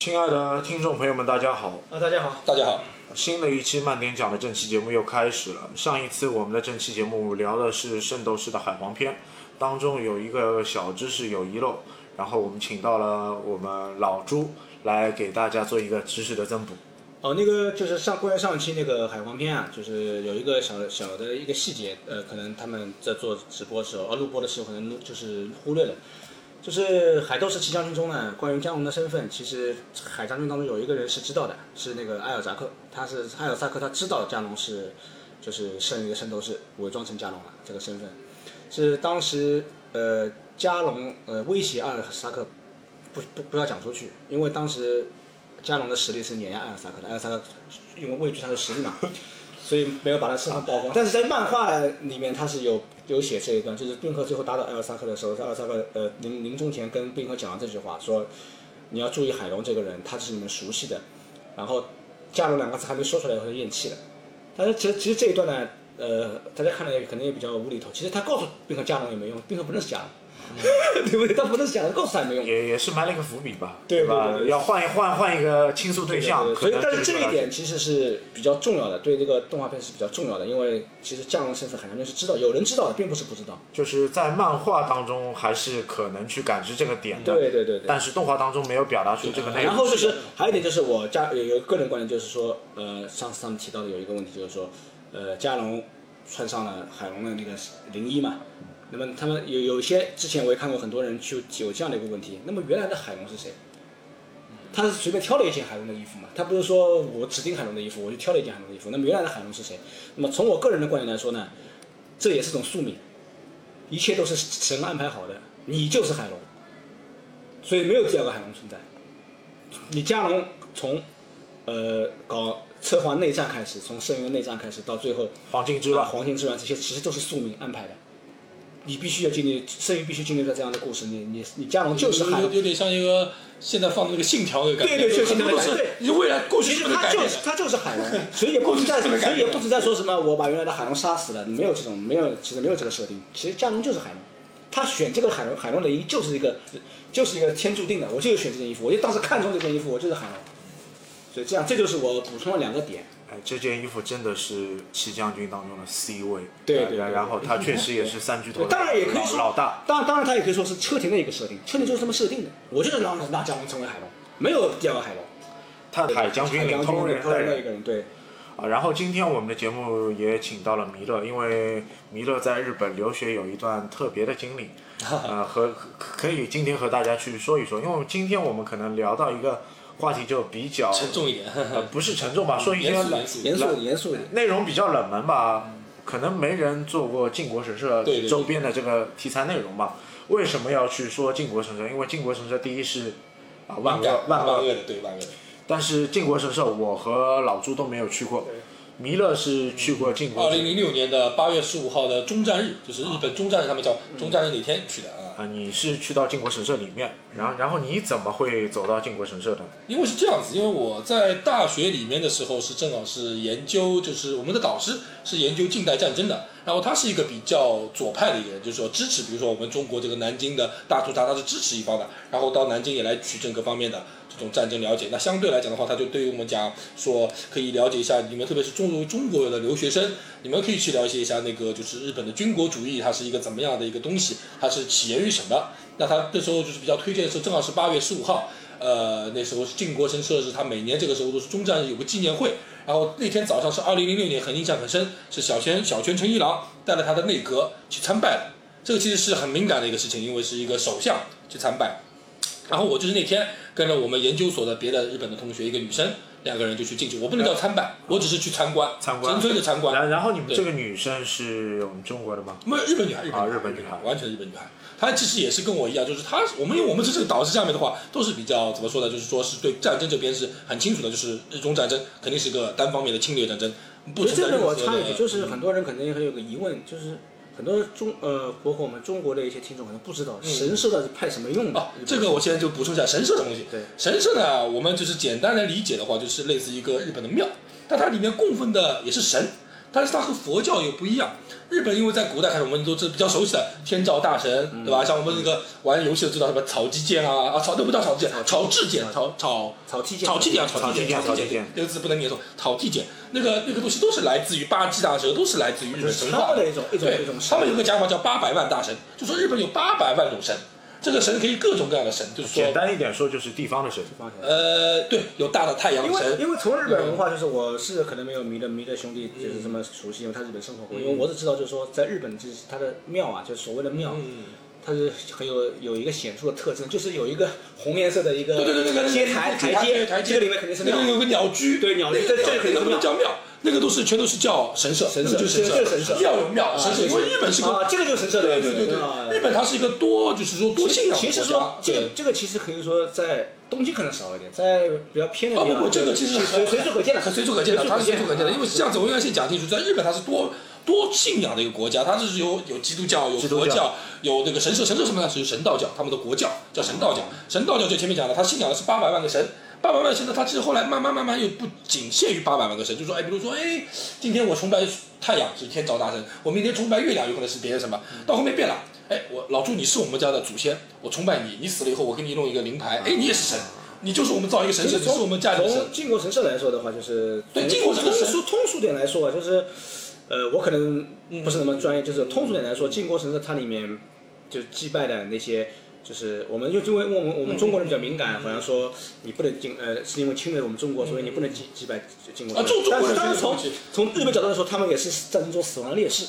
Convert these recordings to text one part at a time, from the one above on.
亲爱的听众朋友们，大家好！啊，大家好，大家好，新的一期慢点讲的正期节目又开始了。上一次我们的正期节目聊的是《圣斗士》的海皇篇，当中有一个小知识有遗漏，然后我们请到了我们老朱来给大家做一个知识的增补。哦，那个就是上关于上期那个海皇篇啊，就是有一个小小的一个细节，呃，可能他们在做直播的时候，呃，录播的时候可能就是忽略了，就是海斗士七将军中呢，关于加农的身份，其实海将军当中有一个人是知道的，是那个艾尔扎克，他是艾尔扎克，他知道加农是就是剩余的圣斗士，伪装成加农了这个身份，是当时呃加农呃威胁阿尔萨克不不不要讲出去，因为当时加农的实力是碾压艾尔萨克的，艾尔萨克因为畏惧他的实力嘛，所以没有把他身份曝光。但是在漫画里面，他是有有写这一段，就是宾客最后打倒艾尔萨克的时候，艾尔萨克呃临临终前跟宾客讲了这句话，说你要注意海龙这个人，他是你们熟悉的。然后加龙两个字还没说出来，他就咽气了。但是其实其实这一段呢，呃，大家看了也可能也比较无厘头。其实他告诉宾客加龙也没用，宾客不认识加龙。对不对？他不认识加农，告诉他没用。也也是埋了一个伏笔吧，对吧？要换一换换一个倾诉对象，所以但是这一点其实是比较重要的，对这个动画片是比较重要的，因为其实加农身份海洋军是知道，有人知道的，并不是不知道。就是在漫画当中还是可能去感知这个点的，对对对对。但是动画当中没有表达出这个内容。然后就是还有一点就是我家有有一个个人观点，就是说，呃，上次他们提到的有一个问题，就是说，呃，加龙穿上了海龙的那个零一嘛，那么他们有有些之前我也看过很多人去有这样的一个问题，那么原来的海龙是谁？他是随便挑了一件海龙的衣服嘛？他不是说我指定海龙的衣服，我就挑了一件海龙的衣服。那么原来的海龙是谁？那么从我个人的观点来说呢，这也是种宿命，一切都是神安排好的，你就是海龙，所以没有第二个海龙存在。你加龙从呃搞策划内战开始，从圣元内战开始到最后黄金之乱，黄金之乱这些其实都是宿命安排的。你必须要经历，圣元必须经历了这样的故事，你你你加农就是海龙。有有点像一个现在放的那个信条的感觉，对对，就是很多都是对，你未来过去其实是他就是？他就是海龙，所以也不存在，所以也不存在说什么我把原来的海龙杀死了，没有这种没有，其实没有这个设定。其实加农就是海龙，他选这个海龙海龙的衣就是一个就是一个天注定的，我就是选这件衣服，我就当时看中这件衣服，我就是海龙。所以这样，这就是我补充了两个点。哎，这件衣服真的是七将军当中的 C 位，对然然后他确实也是三巨头当然也可以说老老大，当然当然他也可以说是车田的一个设定，车田就是这么设定的，我就是让让将军成为海龙，没有第二个海龙。他海将军领头人领头人的一个人，对。啊。然后今天我们的节目也请到了弥勒，因为弥勒在日本留学有一段特别的经历，呃，和可以今天和大家去说一说，因为今天我们可能聊到一个话题就比较沉重一点，呃，不是沉重吧，说一些严肃冷严肃一点。内容比较冷门吧，可能没人做过靖国神社周边的这个题材内容吧。为什么要去说靖国神社？因为靖国神社第一是啊万恶万恶，的，对万恶的。但是靖国神社我和老朱都没有去过，弥勒是去过靖国神二零零六年的八月十五号的中战日，就是日本中战日，他们叫中战日哪天去的啊。你是去到靖国神社里面，然后然后你怎么会走到靖国神社的？因为是这样子，因为我在大学里面的时候是正好是研究，就是我们的导师是研究近代战争的，然后他是一个比较左派的一个人，就是说支持，比如说我们中国这个南京的大屠杀，他是支持一方的，然后到南京也来取证各方面的这种战争了解。那相对来讲的话，他就对于我们讲说可以了解一下你们，特别是中中国的留学生，你们可以去了解一下那个就是日本的军国主义，它是一个怎么样的一个东西，它是起源于什么。那他这时候就是比较推荐的时候，正好是八月十五号，呃，那时候是靖国神社是，他每年这个时候都是中战有个纪念会。然后那天早上是二零零六年，很印象很深，是小泉小泉纯一郎带了他的内阁去参拜了。这个其实是很敏感的一个事情，因为是一个首相去参拜。然后我就是那天跟着我们研究所的别的日本的同学，一个女生，两个人就去进去。我不能叫参拜，我只是去参观，参观纯粹的参观。然然后你们对这个女生是我们中国的吗？没有日本女孩，日本啊日本女孩完全日本女孩。她其实也是跟我一样，就是她，我们因为我们是这个导师下面的话，都是比较怎么说呢？就是说是对战争这边是很清楚的，就是日中战争肯定是个单方面的侵略战争，不存在任何的。我插一句，就是很多人可能也会有个疑问，就是很多中呃，包括我们中国的一些听众可能不知道神社到底派什么用的。哦，这个我现在就补充一下神社的东西。对，神社呢，我们就是简单来理解的话，就是类似一个日本的庙，但它里面供奉的也是神，但是它和佛教又不一样。日本因为在古代开始，我们都是比较熟悉的天照大神，对吧？像我们那个玩游戏的知道什么草鸡剑啊啊，草都不叫草鸡剑，草雉剑，草草草蓟剑。草鸡剑，草草蓟剑，草蓟蓟剑。草蓟剑。这个字不能念错，草鸡剑，那个那个东西都是来自于八岐大蛇，都是来自于日本神话。的一种一种一种，他们有个讲法叫八百万大神，就说日本有八百万种神，这个神可以各种各样的神，就是说简，单一点说就是地方的神。呃，对，有大的太阳因为神，因为从日本文化，就是我是可能没有弥勒弥勒兄弟就是这么熟悉，因为他日本生活过。因为我只知道，就是说在日本，就是他的庙啊，就是所谓的庙，嗯，它是很有有一个显著的特征，就是有一个红颜色的一个对对对，那个阶台台阶，台阶这个里面肯定是庙那个。有个鸟居，对鸟居那个这这个肯定是庙那个叫庙，那个都是全都是叫神社，神社就是这个神社庙有庙，啊神社，对因为日本是个啊，这个就是神社对对对啊对，日本它是一个多就是说多信仰的其实国家，说这个。这个其实可以说在东京可能少一点，在比较偏的啊地方，不不，这个其实随随处可见的，很随处可见的，它是随处可见的。因为这样子，我应该先讲清楚，在日本它是多多信仰的一个国家，它是有有基督教、有佛教、有那个神社，神社什么呢？是神道教，他们的国教叫神道教。神道教就前面讲了，他信仰的是八百万个神。八百万神呢，它其实后来慢慢慢慢又不仅限于八百万个神，就说哎，比如说哎，今天我崇拜太阳是天照大神，我明天崇拜月亮有可能是别的什么，到后面变了，哎，我老朱你是我们家的祖先，我崇拜你，你死了以后我给你弄一个灵牌，哎，你也是神，你就是我们造一个神社，你是我们家里的。靖国神社来说的话，就是对从靖国神社通俗通俗点来说啊，就是呃，我可能不是那么专业，就是通俗点来说，靖国神社它里面就祭拜的那些。就是我们就因为我们我们中国人比较敏感，好像说你不能进呃，是因为侵略我们中国，所以你不能祭祭拜靖国神社。啊中中国人但是但是从从日本角度来说，他们也是战争中死亡的烈士。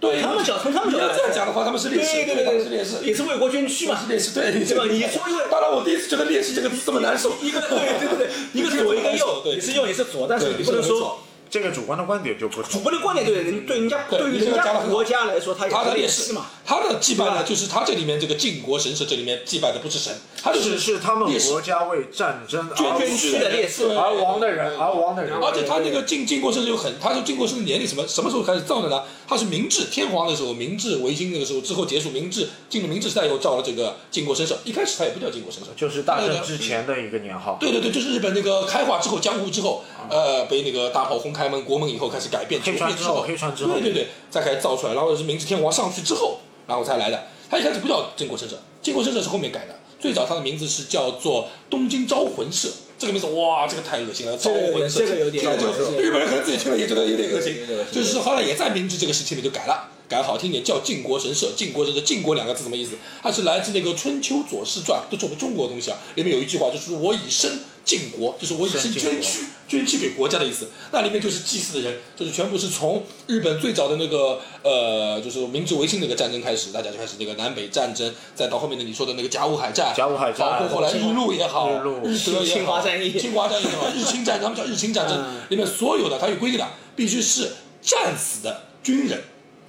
对他们讲从他们角度来说这样讲的话，他们是烈士，对对他们是烈士，也是为国捐躯嘛。是。烈士，对对吧？你说当然我第一次觉得烈士这个字这么难受，一个对对对对，一个左一个右，对你是右你是左，但是你不能说这个主观的观点就不主。观的观点对人对人家对对于这人家国家来说，他也他的烈士是嘛。他的祭拜呢，就是他这里面这个靖国神社这里面祭拜的不是神，他就是是他们国家为战争而捐躯的烈士而亡的人，而亡的人。而且他那个靖靖国神社有很，他说靖国神社年龄什么什么时候开始造的呢？他是明治天皇的时候，明治维新那个时候之后结束，明治进入明治时代以后造了这个靖国神社，一开始他也不叫靖国神社，就是大那个正之前的一个年号。对对对，就是日本那个开化之后，江户之后，呃，被那个大炮轰开门，国门以后开始改变，黑川之后，黑川之后对对对，再开始造出来，然后是明治天皇上去之后，然后才来的。他一开始不叫靖国神社，靖国神社是后面改的，最早他的名字是叫做东京招魂社。这个名字哇，这个太恶心了，招魂社，这个有点这个就日本人可能自己听了也觉得有点恶心有点恶，心就是后来也在明治这个时期里就改了。改好听点叫靖国神社，靖国神社，靖国两个字什么意思？它是来自那个《春秋左氏传》，都是我们中国的东西啊。里面有一句话，就是我以身靖国，就是我以身捐躯，捐躯给国家的意思。那里面就是祭祀的人，就是全部是从日本最早的那个呃，就是明治维新那个战争开始，大家就开始那个南北战争，再到后面的你说的那个甲午海战，甲午海战包括后来日露也好，日露。日德也好，侵华战役。侵华战役也好，日清战争，他们叫日清战争。嗯，里面所有的它有规定的，必须是战死的军人。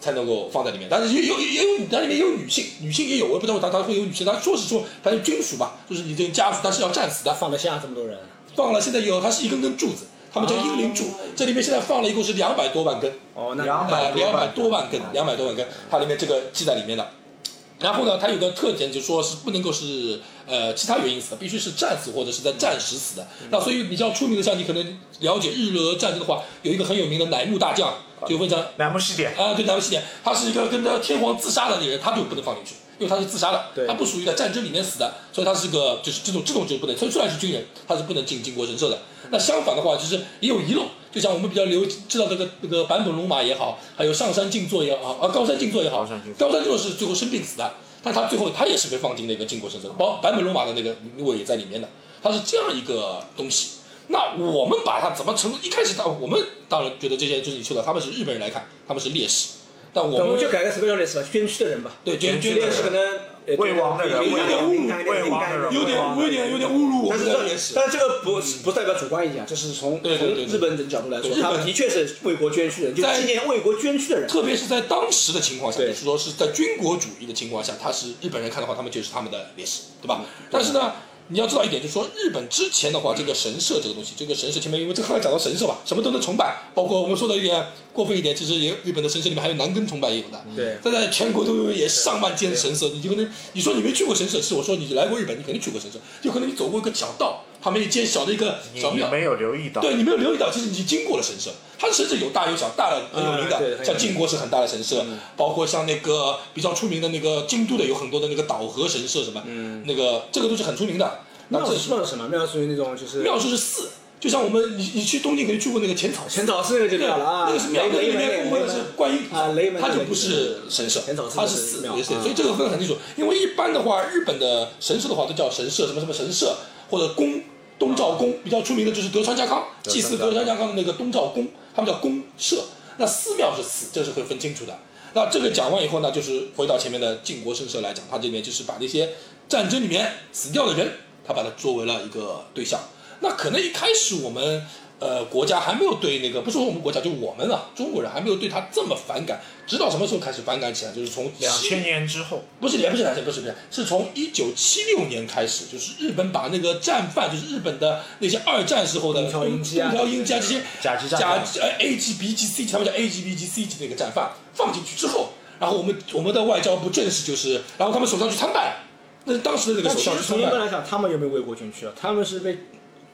才能够放在里面，但是也有也有它里面也有女性，女性也有，我也不知道它它会有女性，它说是说反正军属吧，就是你这个家属他是要战死的，放得下这么多人，放了现在有它是一根根柱子，他们叫英灵柱，这里面现在放了一共是两百多万根，哦，那两百，两百百多万根，两百多万根，它里面这个记在里面的。然后呢，它有个特点，就是说是不能够是呃其他原因死的，必须是战死或者是在战时死的。那所以比较出名的，像你可能了解日俄战争的话，有一个很有名的乃木大将，就非常乃木希典，啊，对，乃木希典，他是一个跟着天皇自杀的那个人，他就不能放进去，因为他是自杀的，他不属于在战争里面死的，所以他是个就是这种这种就不能，所以虽然是军人，他是不能进靖国神社的。那相反的话，就是也有遗漏，就像我们比较流知道这个这个坂本龙马也好，还有上山静坐也好，啊高山静坐也好高山静，坐是最后生病死的，但他最后他也是被放进那个靖国神社的，包坂本龙马的那个位也在里面的，他是这样一个东西。那我们把它怎么成？一开始，他我们当然觉得这些就是你说的，他们是日本人来看，他们是烈士。但我们我们就改个什么叫烈士吧，捐躯的人吧，对捐躯的人。烈士可能呃未亡的人有点侮辱有点有点有点侮辱我们但是这的烈士。但是这个不不代表主观意见，这是从从日本人角度来说他的确是为国捐躯的人，就在纪念为国捐躯的人。特别是在当时的情况下，就对是说是在军国主义的情况下，他是日本人看的话，他们就是他们的烈士，对吧？但是呢，你要知道一点，就是说日本之前的话，这个神社这个东西，这个神社前面因为这个刚才讲到神社吧，什么都能崇拜，包括我们说的一点过分一点，其实也日本的神社里面还有男根崇拜也有的。对他在全国都有也上万间神社，你就可能你说你没去过神社，是我说你来过日本，你肯定去过神社，就可能你走过一个小道，旁边一间小的一个小庙。你没有留意到，对你没有留意到，其实你经过了神社，它的神社有大有小，大的很有名的，像靖国是很大的神社，包括像那个比较出名的那个京都的有很多的那个岛和神社什么，那个这个都是很出名的。那庙这是庙是什么？庙属于那种就是庙就是寺，就像我们你你去东京肯定去过那个浅草寺，浅草寺那个就对，庙了啊，那个是庙，那个里面供奉的是观音菩萨啊，雷门它就不是神社它是寺庙，所以这个分得很清楚。因为一般的话，日本的神社的话都叫神社，什么什么神社或者宫。东照宫比较出名的就是德川家康，祭祀德川家康的那个东照宫，他们叫宫社。那寺庙是寺，这是会分清楚的。那这个讲完以后呢，就是回到前面的靖国神社来讲，他这边就是把那些战争里面死掉的人，他把它作为了一个对象。那可能一开始我们呃国家还没有对那个，不是说我们国家，就我们啊中国人还没有对他这么反感。直到什么时候开始反感起来？就是从两千年之后，不是也不是两千，不是不是，是从一九七六年开始，就是日本把那个战犯，就是日本的那些二战时候的东条英机啊东条英机啊这些甲级战甲犯呃 A 级 B 级 C 级，他们叫 A 级 B 级 C 级那个战犯放进去之后，然后我们我们的外交部正式就是，然后他们手上去参拜，那当时的那个但其手上去参拜。实从一般来讲，他们有没有为国捐躯啊？他们是被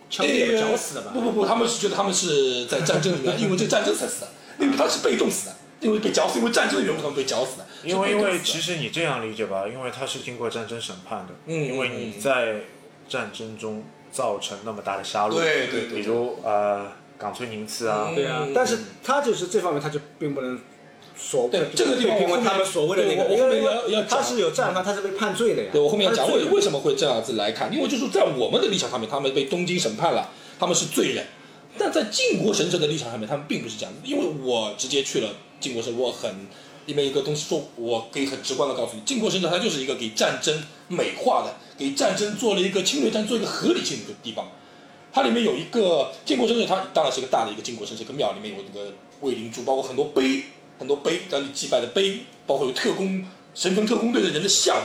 枪毙了、绞死的吧？不？不不，他们是觉得他们是在战争里面，因为这个战争才死的，因为他是被动死的，因为被绞死，因为战争的缘故他们被绞死。的。因为因为其实你这样理解吧，因为他是经过战争审判的，嗯因为你在战争中造成那么大的杀戮，对对对比如呃冈村宁次啊，嗯对啊，但是他就是这方面，他就并不能所对这个地方被评为他们所谓的那个，我为要要他是有战犯，他是被判罪的呀。对我后面要讲为为什么会这样子来看，因为就是在我们的立场上面，他们被东京审判了，他们是罪人；但在靖国神社的立场上面，他们并不是这样子。因为我直接去了靖国神社，我很里面一个东西说，我可以很直观的告诉你，靖国神社它就是一个给战争美化的，给战争做了一个侵略战做一个合理性的地方。它里面有一个靖国神社，它当然是一个大的一个靖国神社，一个庙里面有那个卫灵珠，包括很多碑，很多碑让你祭拜的碑，包括有特工神风特工队的人的像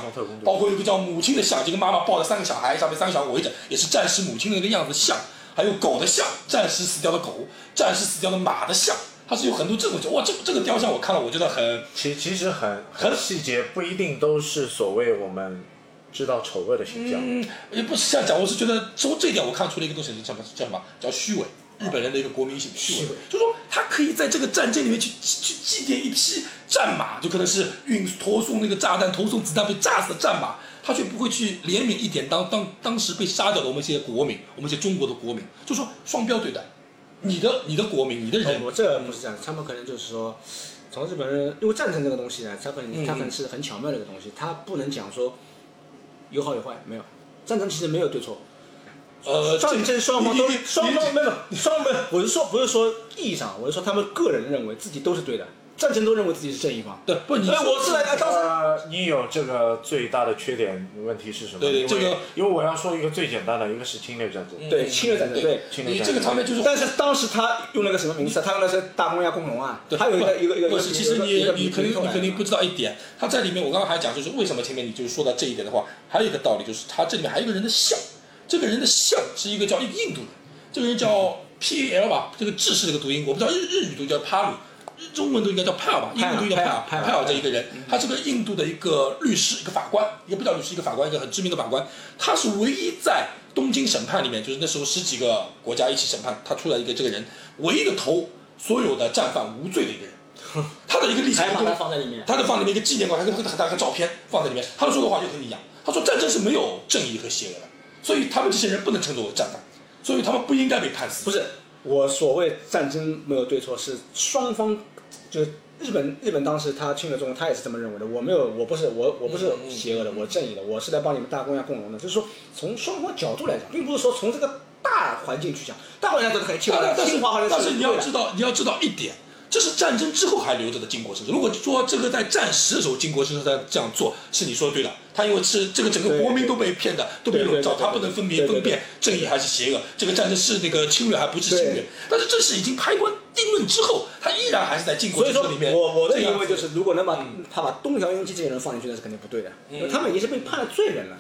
包括有一个叫母亲的像，这个妈妈抱着三个小孩，上面三个小孩围着，也是战士母亲的那个样子像，还有狗的像，战士死掉的狗，战士死掉的马的像，它是有很多这种哇，这这个雕像我看了，我觉得很其其实很很很细节，不一定都是所谓我们知道丑恶的形象。嗯，也不是这样讲，我是觉得从这一点我看出了一个东西，叫什么？叫什么？叫虚伪。日本人的一个国民性虚伪虚伪，就说他可以在这个战争里面去去祭奠一匹战马，就可能是运投送那个炸弹、投送子弹被炸死的战马，他却不会去怜悯一点当当当时被杀掉的我们一些国民，我们一些中国的国民，就说双标对待，你的你的国民，你的人。我，这不是这样，他们可能就是说，从日本人，因为战争这个东西呢，它可嗯能它可能是很巧妙的一个东西，它不能讲说有好有坏，没有，战争其实没有对错，呃，战争双方都双方没有双方，我是说不是说意义上，我是说他们个人认为自己都是对的，战争都认为自己是正义方。对，不你哎，我是来当时呃，你有这个最大的缺点问题是什么？对对这个因为我要说一个最简单的，一个是侵略战争，对侵略战争对。侵略战争。这个场面就是但是当时他用了个什么名字？他用的是大公亚共荣啊，对，还有一个一个一个不是，其实你你肯定你肯定不知道一点，他在里面我刚刚还讲，就是为什么前面你就是说到这一点的话，还有一个道理就是他这里面还有一个人的像，这个人的像是一个叫印度人，这个人叫 P A L 吧，这个制式这个读音我不知道日日语读叫帕鲁。中文读应该叫派尔吧，英文读应该叫派尔。派尔派尔这一个人，他是个印度的一个律师，一个法官，一个不叫律师，一个法官，一个很知名的法官。他是唯一在东京审判里面，就是那时候十几个国家一起审判，他出来一个这个人，唯一的头所有的战犯无罪的一个人。他的一个立场还把它放在里面。他就放里面一个纪念馆，还跟很大个照片放在里面。他说的话就和你一样，他说战争是没有正义和邪恶的，所以他们这些人不能称作为战犯，所以他们不应该被判死。不是，我所谓战争没有对错，是双方，就是日本日本当时他侵略中国，他也是这么认为的。我没有，我不是我我不是邪恶的，我正义的，我是来帮你们大公家共荣的。就是说，从双方角度来讲，并不是说从这个大环境去讲，大环境都是很清华但但是清华好像但是你要知道，你要知道一点，这是战争之后还留着的靖国神社。如果说这个在战时的时候靖国神社在这样做，是你说的对的。他因为是这个整个国民都被骗的，都被笼罩，对对对对他不能分别分辨正义还是邪恶。这个战争是那个侵略还不是侵略？但是这是已经拍官定论之后，他依然还是在靖国神社里面。我我的这样疑问就是，如果能把他把东条英机这些人放进去，那是肯定不对的，因为他们已经是被判了罪人了，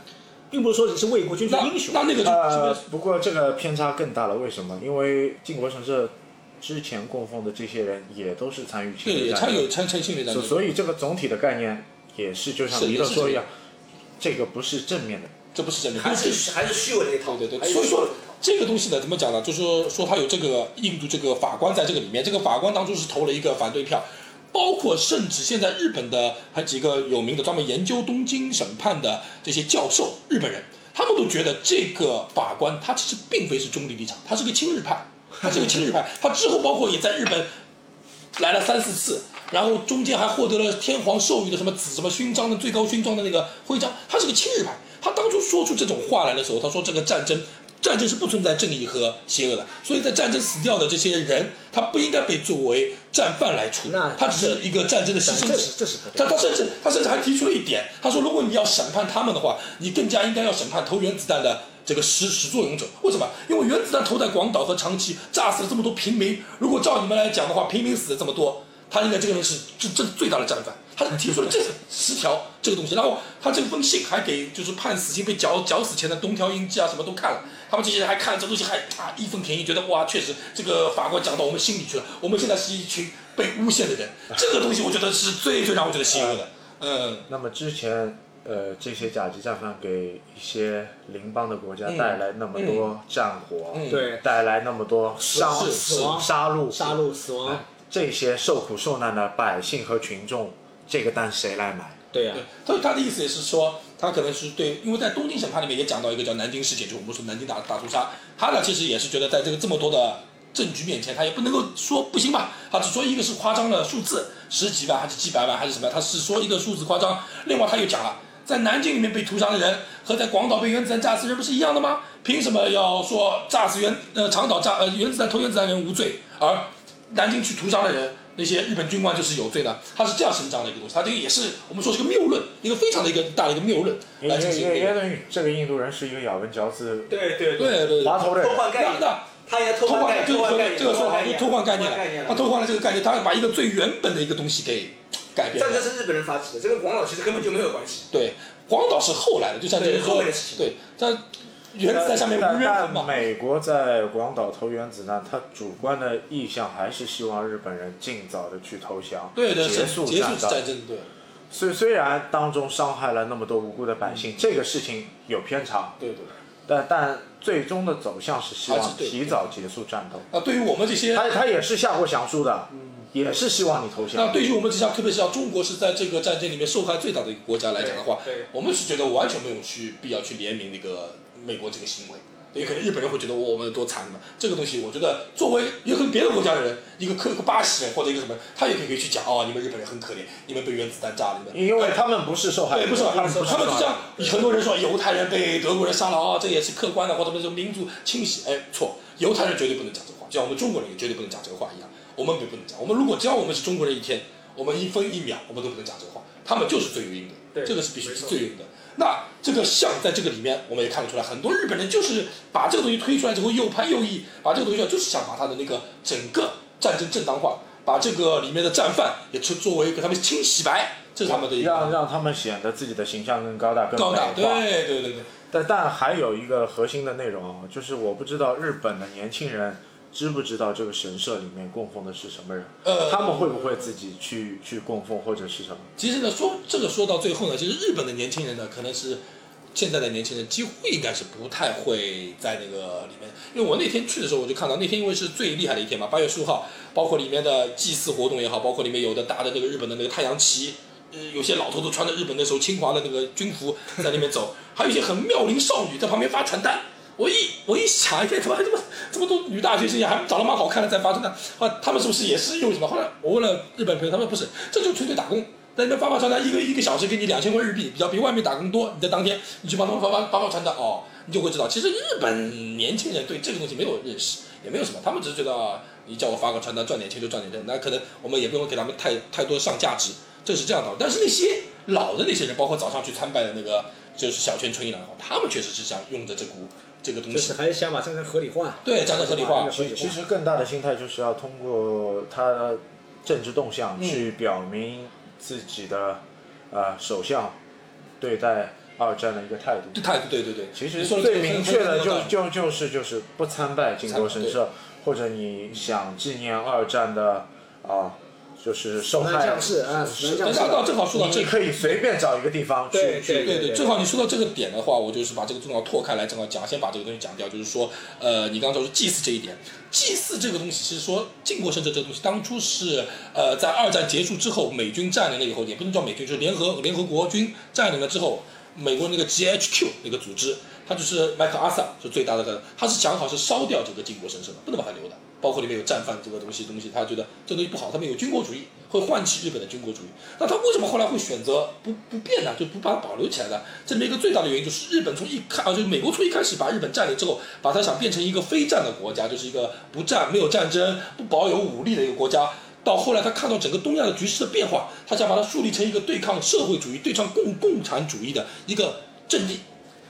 并不是说你是为国捐躯那英雄。那那个就呃是，不过这个偏差更大了，为什么？因为靖国神社之前供奉的这些人也都是参与侵，略战争也参有参参侵略战所争。所以这个总体的概念也是就像是弥勒说一样，这个不是正面的。这不是正面，还是是还是虚伪的一套，对对对，所以说这个东西呢，怎么讲呢？就是说说他有这个印度这个法官在这个里面，这个法官当初是投了一个反对票，包括甚至现在日本的还几个有名的专门研究东京审判的这些教授，日本人，他们都觉得这个法官他其实并非是中立立场，他是个亲日派，他是个亲日派，他之后包括也在日本来了三四次，然后中间还获得了天皇授予的什么紫什么勋章的最高勋章的那个徽章，他是个亲日派。他当初说出这种话来的时候，他说这个战争，战争是不存在正义和邪恶的，所以在战争死掉的这些人，他不应该被作为战犯来处那，他只是一个战争的牺牲这者他他甚至他甚至还提出了一点，他说如果你要审判他们的话，你更加应该要审判投原子弹的这个始始作俑者。为什么？因为原子弹投在广岛和长崎，炸死了这么多平民。如果照你们来讲的话，平民死了这么多，他应该这个人是这这最大的战犯。他提出了这十条这个东西，然后他这封信还给就是判死刑被绞绞死前的东条英机啊什么都看了，他们这些人还看这东西还啊义愤填膺，觉得哇确实这个法官讲到我们心里去了，我们现在是一群被诬陷的人，这个东西我觉得是最最让我觉得欣慰的，嗯。那么之前，呃，这些甲级战犯给一些邻邦的国家嗯带来那么多战火，嗯对带来那么多伤是死亡杀戮、杀戮、死亡，这些受苦受难的百姓和群众，这个单谁来买？对呀对，所以他的意思也是说，他可能是对，因为在东京审判里面也讲到一个叫南京事件，就我们说南京大大屠杀，他呢其实也是觉得在这个这么多的证据面前，他也不能够说不行吧，他只说一个是夸张的数字，十几万还是几百万还是什么，他是说一个数字夸张，另外他又讲了。在南京里面被屠杀的人和在广岛被原子弹炸死的人不是一样的吗？凭什么要说炸死原呃长岛炸呃原子弹投原子弹的人无罪，而南京去屠杀的人，那些日本军官就是有罪的，他是这样伸张的一个东西，他这个也是我们说是个谬论，一个非常的一个大的一个谬论来进行也。也等于这个印度人是一个咬文嚼字、对对对对对，滑头的人。偷换概念，那那他也偷偷换换概念，这个说偷换，这个说法就偷换概念了，他偷换了。偷换了这个概念，他把一个最原本的一个东西给改变了。战争是日本人发起的，这跟广岛其实根本就没有关系。对，广岛是后来的，就像这是后说面的事情，对，但原子弹上面无但。美国在广岛投原子弹，他主观的意向还是希望日本人尽早的去投降，对对，结束结束束战争，对虽虽然当中伤害了那么多无辜的百嗯姓，这个事情有偏差，对对。但但最终的走向是希望提早结束战斗。啊对于我们这些他他也是下过降书的，也是希望你投降。那对于我们这像，特别是像中国是在这个战争里面受害最大的一个国家来讲的话对对，我们是觉得完全没有去必要去怜悯那个美国这个行为。也可能日本人会觉得我们有多惨嘛，这个东西我觉得作为有可能别的国家的人，一个克个巴西人或者一个什么，他也可以可以去讲哦，你们日本人很可怜，你们被原子弹炸了，你们因为他们不是受害对，者，不是吧？他们他们就像很多人说犹太人被德国人杀了啊、这也是客观的，或者说民族清洗。哎，错，犹太人绝对不能讲这个话，就像我们中国人也绝对不能讲这个话一样，我们也不能讲。我们如果只要我们是中国人一天，我们一分一秒我们都不能讲这个话，他们就是最有应得，对这个是必须是最有应得。那这个像在这个里面，我们也看得出来，很多日本人就是把这个东西推出来之后，又拍又议把这个东西，就是想把他的那个整个战争正当化，把这个里面的战犯也作作为给他们清洗白，这是他们的一个让让他们显得自己的形象更高大、更高大，对美化。对对对。但但还有一个核心的内容啊，就是我不知道日本的年轻人知不知道这个神社里面供奉的是什么人，呃，他们会不会自己去去供奉或者是什么？其实呢，说这个说到最后呢，其实日本的年轻人呢，可能是现在的年轻人几乎应该是不太会在那个里面，因为我那天去的时候，我就看到那天因为是最厉害的一天嘛，八月十五号，包括里面的祭祀活动也好，包括里面有的搭的那个日本的那个太阳旗。呃，有些老头都穿着日本那时候侵华的那个军服在那边走，还有一些很妙龄少女在旁边发传单。我一我一想，哎，怎么这么这么多女大学生也还长得蛮好看的在发传单啊？他们是不是也是用什么？后来我问了日本朋友，他们说不是，这就纯粹打工，在那发发传单，一个一个小时给你两千块日币，比较比外面打工多。你在当天你去帮他们发发发发传单，哦，你就会知道，其实日本年轻人对这个东西没有认识，也没有什么，他们只是觉得你叫我发个传单赚点钱就赚点钱，那可能我们也不用给他们太太多上价值，这是这样的。但是那些老的那些人，包括早上去参拜的那个就是小泉纯一郎，他们确实是想用着这股这个东西就是，还是想把战争合理化。对战争合理化其其实更大的心态就是要通过他政治动向嗯去表明自己的呃首相对待二战的一个态度。态度，对对对。其实最明确的就就就是就是不参拜靖国神社，或者你想纪念二战的啊、就是受死难害将士啊，死难将士正好说到这。你可以随便找一个地方去对去对对，对正好你说到这个点的话，我就是把这个重要拓开来，正好讲，先把这个东西讲掉。就是说，呃，你刚刚说祭祀这一点，祭祀这个东西，其实说靖国神社这个东西，当初是呃在二战结束之后，美军占领了以后，也不能叫美军，就是联合联合国军占领了之后，美国那个 GHQ 那个组织，它就是麦克阿瑟是最大的，他是想好是烧掉这个靖国神社的，不能把它留的。包括里面有战犯这个东西，东西他觉得这东西不好，他们有军国主义，会唤起日本的军国主义。那他为什么后来会选择不不变呢？就不把它保留起来呢？这里面一个最大的原因就是日本从一开啊，就美国从一开始把日本占领之后，把它想变成一个非战的国家，就是一个不战、没有战争、不保有武力的一个国家。到后来，他看到整个东亚的局势的变化，他想把它树立成一个对抗社会主义、对抗共共产主义的一个阵地。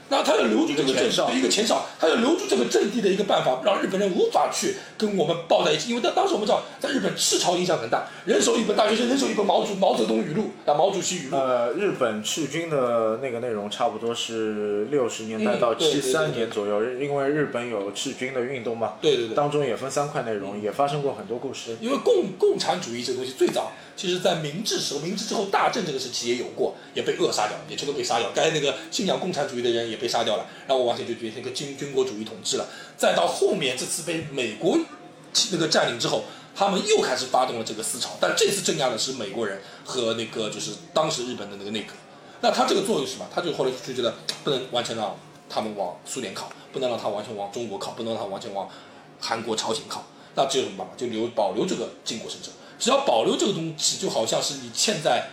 那他要留住这个阵一个前哨对一个前哨，他要留住这个阵地的一个办法，让日本人无法去跟我们抱在一起。因为当当时我们知道，在日本赤潮影响很大，人手一本大学生，人手一本毛主毛泽东语录啊，毛主席语录。呃，日本赤军的那个内容差不多是六十年代嗯到七三对年左右，因为日本有赤军的运动嘛，对对对。当中也分三块内容，也发生过很多故事。因为共共产主义这个东西最早，其实在明治时候，明治之后大正这个时期也有过，也被扼杀掉，也全都被杀掉。该那个信仰共产主义的人也被杀掉了，然后完全就变成一个军军国主义统治了。再到后面这次被美国那个占领之后，他们又开始发动了这个思潮，但这次镇压的是美国人和那个就是当时日本的那个内阁。那他这个作用是什么？他就后来就觉得不能完全让他们往苏联靠，不能让他完全往中国靠，不能让他完全往韩国、朝鲜靠。那只有什么办法？就留保留这个靖国神社。只要保留这个东西，就好像是你嵌在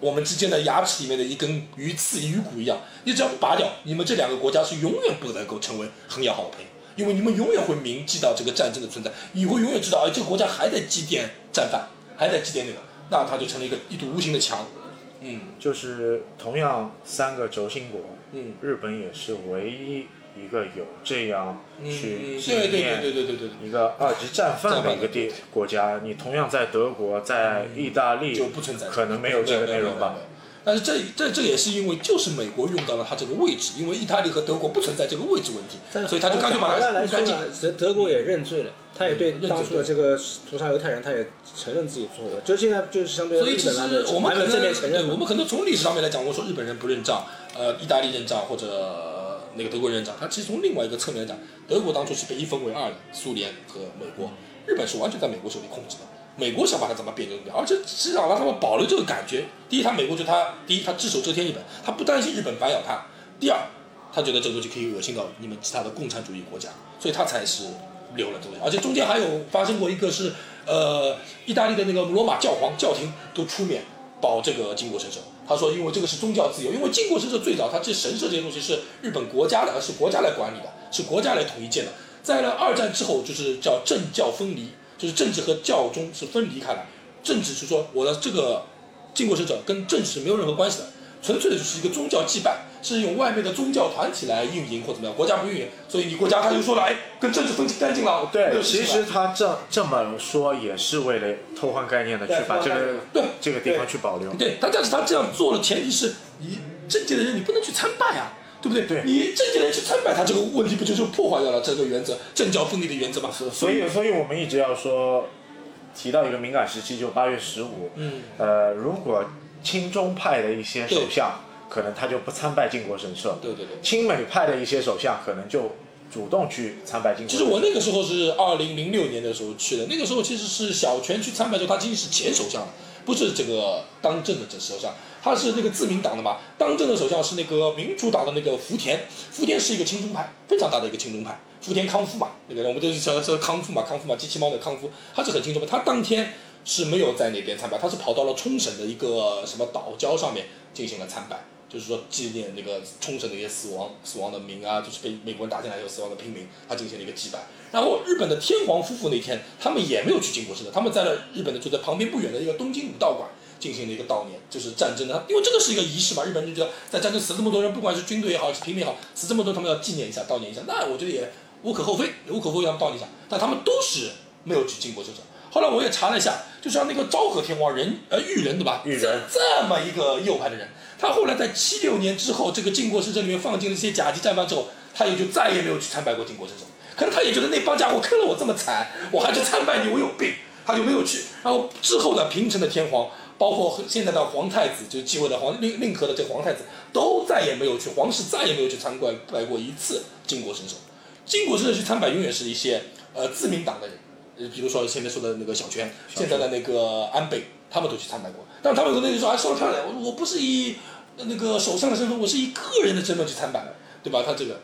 我们之间的牙齿里面的一根鱼刺、鱼骨一样。你只要不拔掉，你们这两个国家是永远不能够成为很要好的朋友，因为你们永远会铭记到这个战争的存在，你会永远知道，哎，这个国家还在祭奠战犯，还在祭奠那个，那它就成了一个一堵无形的墙。嗯就是同样三个轴心国，嗯日本也是唯一一个有这样嗯，去纪对对对对念对对对对。一个二级战犯的一个地国家。你同样在德国、在意大利就不存在，可能没有这个内容吧？但是这这这也是因为就是美国用到了它这个位置，因为意大利和德国不存在这个位置问题，所以他就干脆把它来干净。德德国也认罪了，他也对当初的这个屠杀犹太人，他也承认自己错误。就现在就是相对所以其实我们可能认我们可能从历史上面来讲，我说日本人不认账，呃，意大利认账或者呃那个德国人认账，他其实从另外一个侧面来讲，德国当初是被一分为二的，苏联和美国，日本是完全在美国手里控制的。美国想把它怎么变就怎么变，而且至少让他们保留这个感觉。第一，他美国觉得他第一他只手遮天日本，他不担心日本反咬他；第二，他觉得这个东西可以恶心到你们其他的共产主义国家，所以他才是留了这个。而且中间还有发生过一个是呃，意大利的那个罗马教皇教廷都出面保这个靖国神社。他说，因为这个是宗教自由，因为靖国神社最早它这神社这些东西是日本国家的，是国家来管理的，是国家来统一建的。在了二战之后，就是叫政教分离，就是政治和教宗是分离开来。政治是说我的这个靖国神社跟政治没有任何关系的，纯粹的就是一个宗教祭拜，是用外面的宗教团体来运营或怎么样，国家不运营，所以你国家他就说了，哎，跟政治分清干净了。对，其实他这这么说也是为了偷换概念的，去把这个对这个地方去保留。对他，但是他这样做的前提是你政界的人你不能去参拜啊，对不对？对你正经人去参拜，他这个问题不就是破坏掉了这个原则，政教分离的原则吗？所以，所以我们一直要说，提到一个敏感时期，就八月十五。嗯，呃，如果亲中派的一些首相，可能他就不参拜靖国神社；对对对。亲美派的一些首相，可能就主动去参拜靖国其。实我那个时候是二零零六年的时候去的，那个时候其实是小泉去参拜的时候，他已经是前首相了，不是这个当政的这首相，他是那个自民党的嘛，当政的首相是那个民主党的那个福田，福田是一个亲中派，非常大的一个亲中派，福田康夫嘛，那个我们都是说说康夫嘛，康夫嘛，机器猫的康夫，他是很亲中派，他当天是没有在那边参拜，他是跑到了冲绳的一个什么岛礁上面进行了参拜。就是说纪念那个冲绳的一些死亡死亡的民啊，就是被美国人打进来以后死亡的平民，他进行了一个祭拜。然后日本的天皇夫妇那天，他们也没有去靖国神社，他们在了日本的就在旁边不远的一个东京武道馆进行了一个悼念，就是战争的，因为这个是一个仪式嘛，日本人就觉得在战争死了这么多人，不管是军队也好，是平民也好，死这么多，他们要纪念一下，悼念一下，那我觉得也无可厚非，无可厚非，他们悼念一下，但他们都是没有去靖国神社。后来我也查了一下，就像那个昭和天皇人呃裕仁对吧？裕仁这这么一个右派的人，他后来在七六年之后，这个靖国神社里面放进了一些甲级战犯之后，他也就再也没有去参拜过靖国神社。可能他也觉得那帮家伙坑了我这么惨，我还去参拜你，我有病。他就没有去。然后之后呢平城的天皇，包括现在的皇太子，就是继位的皇令令和的这皇太子，都再也没有去，皇室再也没有去参观拜过一次靖国神社。靖国神社去参拜，永远是一些呃自民党的人，呃，比如说前面说的那个小泉，现在的那个安倍，他们都去参拜过。但他们可能就说，哎，说的漂亮，我我不是以那个首相的身份，我是以个人的身份去参拜，对吧？他这个，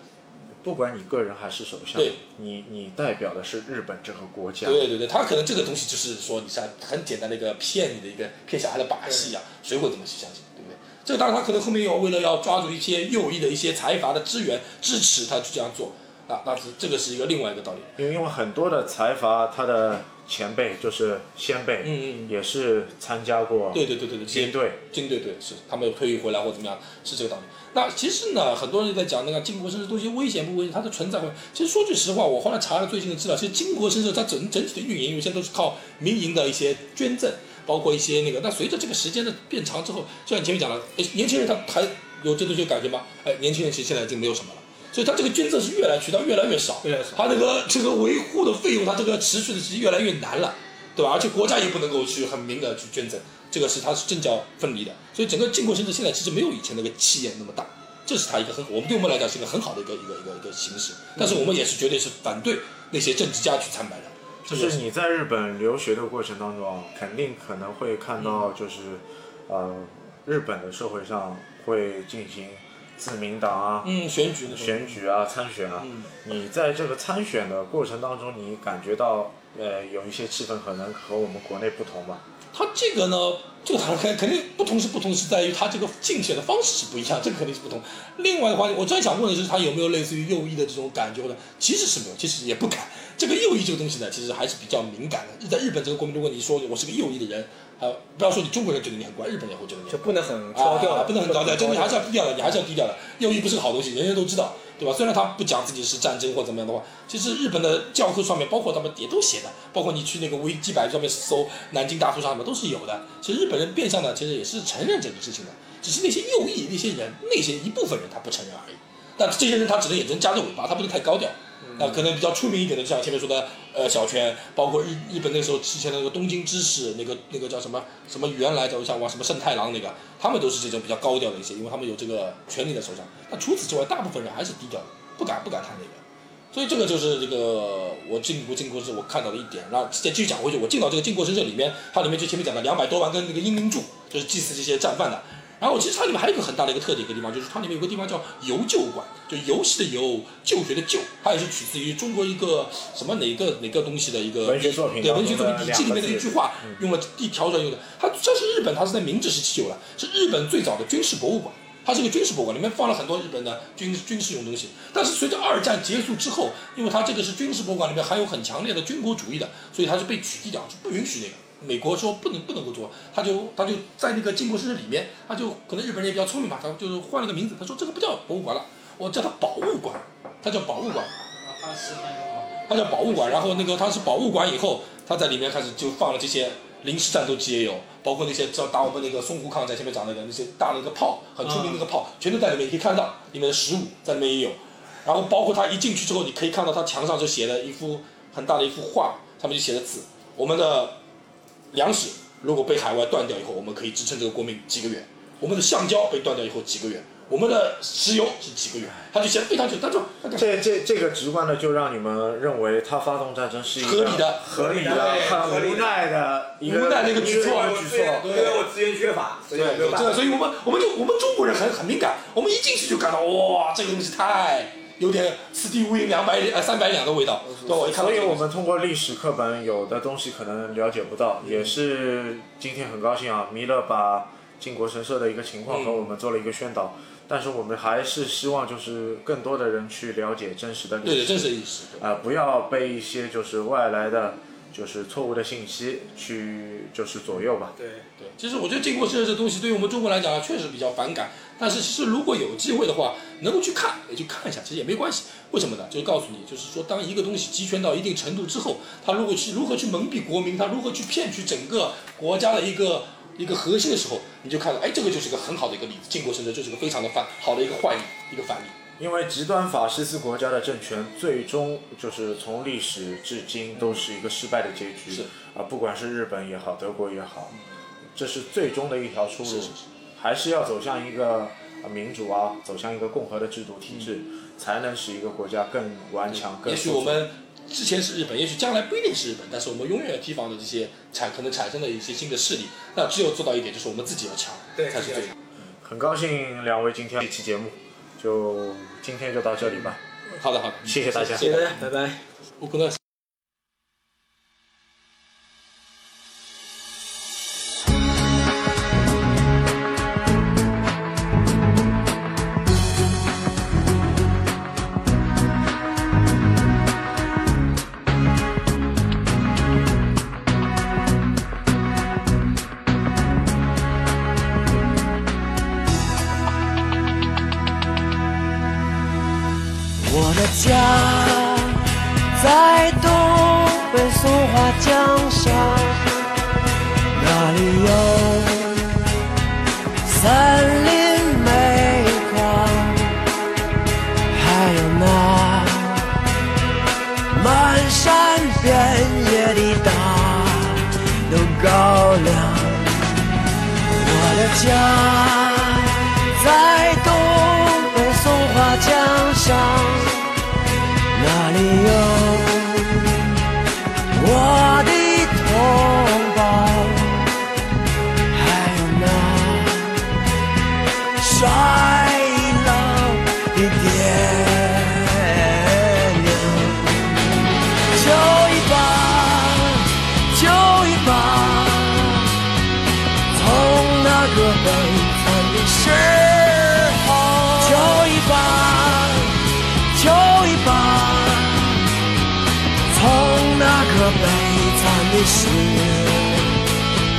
不管你个人还是首相对，你你代表的是日本这个国家。对对对，他可能这个东西就是说，你像很简单的一个骗你的一个骗小孩的把戏啊，谁会这么去相信，对不对？这个当然他可能后面要为了要抓住一些右翼的一些财阀的资源支持，他去这样做啊，那是这个是一个另外一个道理。因为因为很多的财阀，他的前辈就是先辈，嗯嗯也是参加过对对对对对，军队。军队对是他们有退役回来或怎么样，是这个道理。那其实呢，很多人在讲那个靖国神社东西危险不危险，它的存在会。其实说句实话，我后来查了最近的资料，其实靖国神社它整整体的运营，有些都是靠民营的一些捐赠，包括一些那个。那随着这个时间的变长之后，就像你前面讲的，哎，年轻人他还有这东西有感觉吗？哎，年轻人其实现在已经没有什么了。所以它这个捐赠是越来渠道越来越少，越来越少他那个这个维护的费用，它这个持续的是越来越难了，对吧？而且国家也不能够去很明的去捐赠，这个是它是政教分离的。所以整个靖国神社现在其实没有以前那个气焰那么大，这是它一个很我们对我们来讲是一个很好的一个一个一个一个形式。但是我们也是绝对是反对那些政治家去参拜的，就是你在日本留学的过程当中啊，肯定可能会看到，就是，呃，日本的社会上会进行自民党啊、嗯选举的选举啊、参选啊。嗯你在这个参选的过程当中，你感觉到呃有一些气氛可能和我们国内不同吧？它这个呢，这个当然肯肯定不同是不同，是在于它这个竞选的方式是不一样，这个肯定是不同。另外的话，我专想问的是，它有没有类似于右翼的这种感觉呢？其实是没有，其实也不敢。这个右翼这个东西呢，其实还是比较敏感的。在日本这个国民，如果你说我是个右翼的人，啊，不要说你中国人觉得你很怪，日本人也会觉得你就不能很高调啊，了，不能很高调，这个你还是要低调的，你还是要低调的。右翼不是个好东西，人人都知道，对吧？虽然他不讲自己是战争或怎么样的话，其实日本的教科书上面，包括他们也都写的，包括你去那个维基百科上面搜南京大屠杀什么都是有的。其实日本人变相的其实也是承认这个事情的，只是那些右翼那些人那些一部分人他不承认而已。但这些人他只能眼睁夹着尾巴，他不能太高调。那可能比较出名一点的，就像前面说的，呃，小泉，包括日日本那时候之前的那个东京知事，那个那个叫什么什么原来叫像往什么胜太郎那个，他们都是这种比较高调的一些，因为他们有这个权力在手上。那除此之外，大部分人还是低调的，不敢不敢谈那个。所以这个就是这个我进不进国是我看到的一点。然后再继续讲回去，我进到这个靖国神社里面，它里面就前面讲的两百多万根那个英灵柱，就是祭祀这些战犯的。然后其实它里面还有一个很大的一个特点，一个地方就是它里面有个地方叫游旧馆，就游戏的游，旧学的旧，它也是取自于中国一个什么哪个哪个东西的一个文学作品对文学作品笔记里面的一句话，用了一调出来用的。它这是日本，它是在明治时期有了，是日本最早的军事博物馆。它是一个军事博物馆，里面放了很多日本的军军事用东西。但是随着二战结束之后，因为它这个是军事博物馆，里面含有很强烈的军国主义的，所以它是被取缔掉，是不允许那个。美国说不能不能够做，他就他就在那个靖国神社里面，他就可能日本人也比较聪明吧，他就是换了个名字，他说这个不叫博物馆了，我叫它宝物馆，它叫宝物馆。它叫宝物馆，然后那个它是宝物馆以后，它在里面开始就放了这些临时战斗机也有，包括那些叫打我们那个孙悟空在前面讲那个那些大的那个炮，很出名那个炮，全都在里面，你可以看到里面的实物在里面也有，然后包括他一进去之后，你可以看到他墙上就写了一幅很大的一幅画，上面就写的字，我们的粮食如果被海外断掉以后，我们可以支撑这个国民几个月，我们的橡胶被断掉以后几个月，我们的石油是几个月，他就写的非常久，他就这这这个直观的就让你们认为他发动战争是一个合理的。合理的、很无奈的一个无奈的一个举措。举措。因为我资源缺乏，所以没有办这个，法。所以我们我们就我们中国人很很敏感，我们一进去就感到哇，这个东西太有点此地无银两百呃三百两的味道，对？我一看到这个所以我们通过历史课本有的东西可能了解不到，也是今天很高兴啊，弥勒把靖国神社的一个情况和我们做了一个宣导。但是我们还是希望就是更多的人去了解真实的历史。对对，真实的意识。对啊、不要被一些就是外来的，就是错误的信息去就是左右吧。对，对，其实我觉得靖国神社这东西对于我们中国来讲啊，确实比较反感。但是其实如果有机会的话，能够去看也去看一下，其实也没关系。为什么呢？就是告诉你，就是说当一个东西集权到一定程度之后，它如果去如何去蒙蔽国民，它如何去骗取整个国家的一个一个核心的时候，你就看到，哎，这个就是个很好的一个例子。靖国神社就是个非常的反好的一个坏例，一个反例。因为极端法西斯国家的政权最终就是从历史至今都是一个失败的结局是啊，不管是日本也好，德国也好，这是最终的一条出路，还是要走向一个啊民主啊，走向一个共和的制度体制，才能使一个国家更顽强、更也许我们之前是日本，也许将来不一定是日本，但是我们永远要提防的这些产可能产生的一些新的势力。那只有做到一点，就是我们自己要强，对才是最自己要。很高兴两位今天这期节目，就今天就到这里吧。好的，好的，谢谢大家谢谢大家，拜拜。惨的时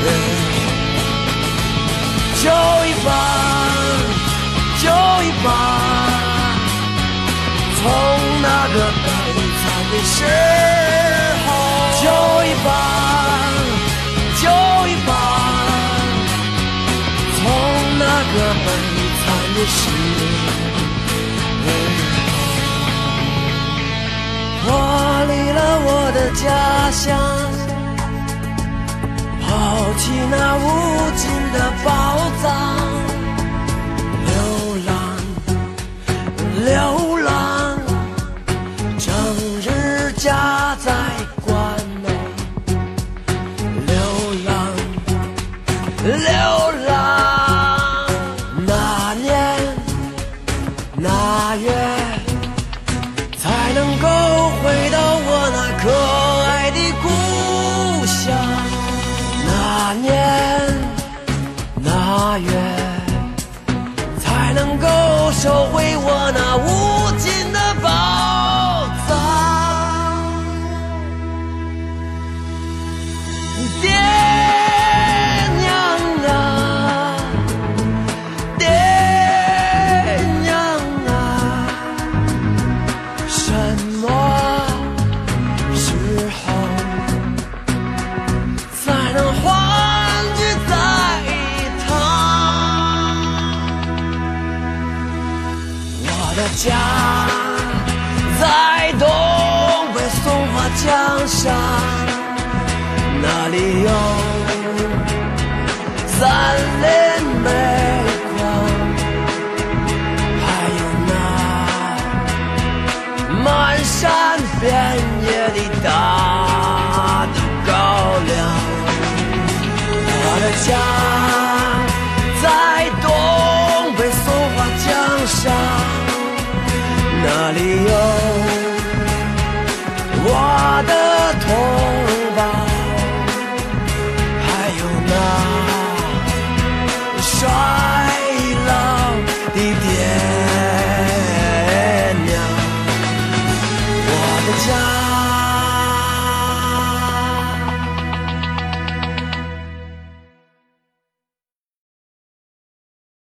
候，酒一半，酒一半，从那个悲惨的时候，酒一半，酒一半。从那个悲惨的时候，脱离了我的家乡，抛弃那无尽的暴家在东北松花江上。那里有森林煤矿，还有那漫山遍野的大豆高粱。我的家那里有我的。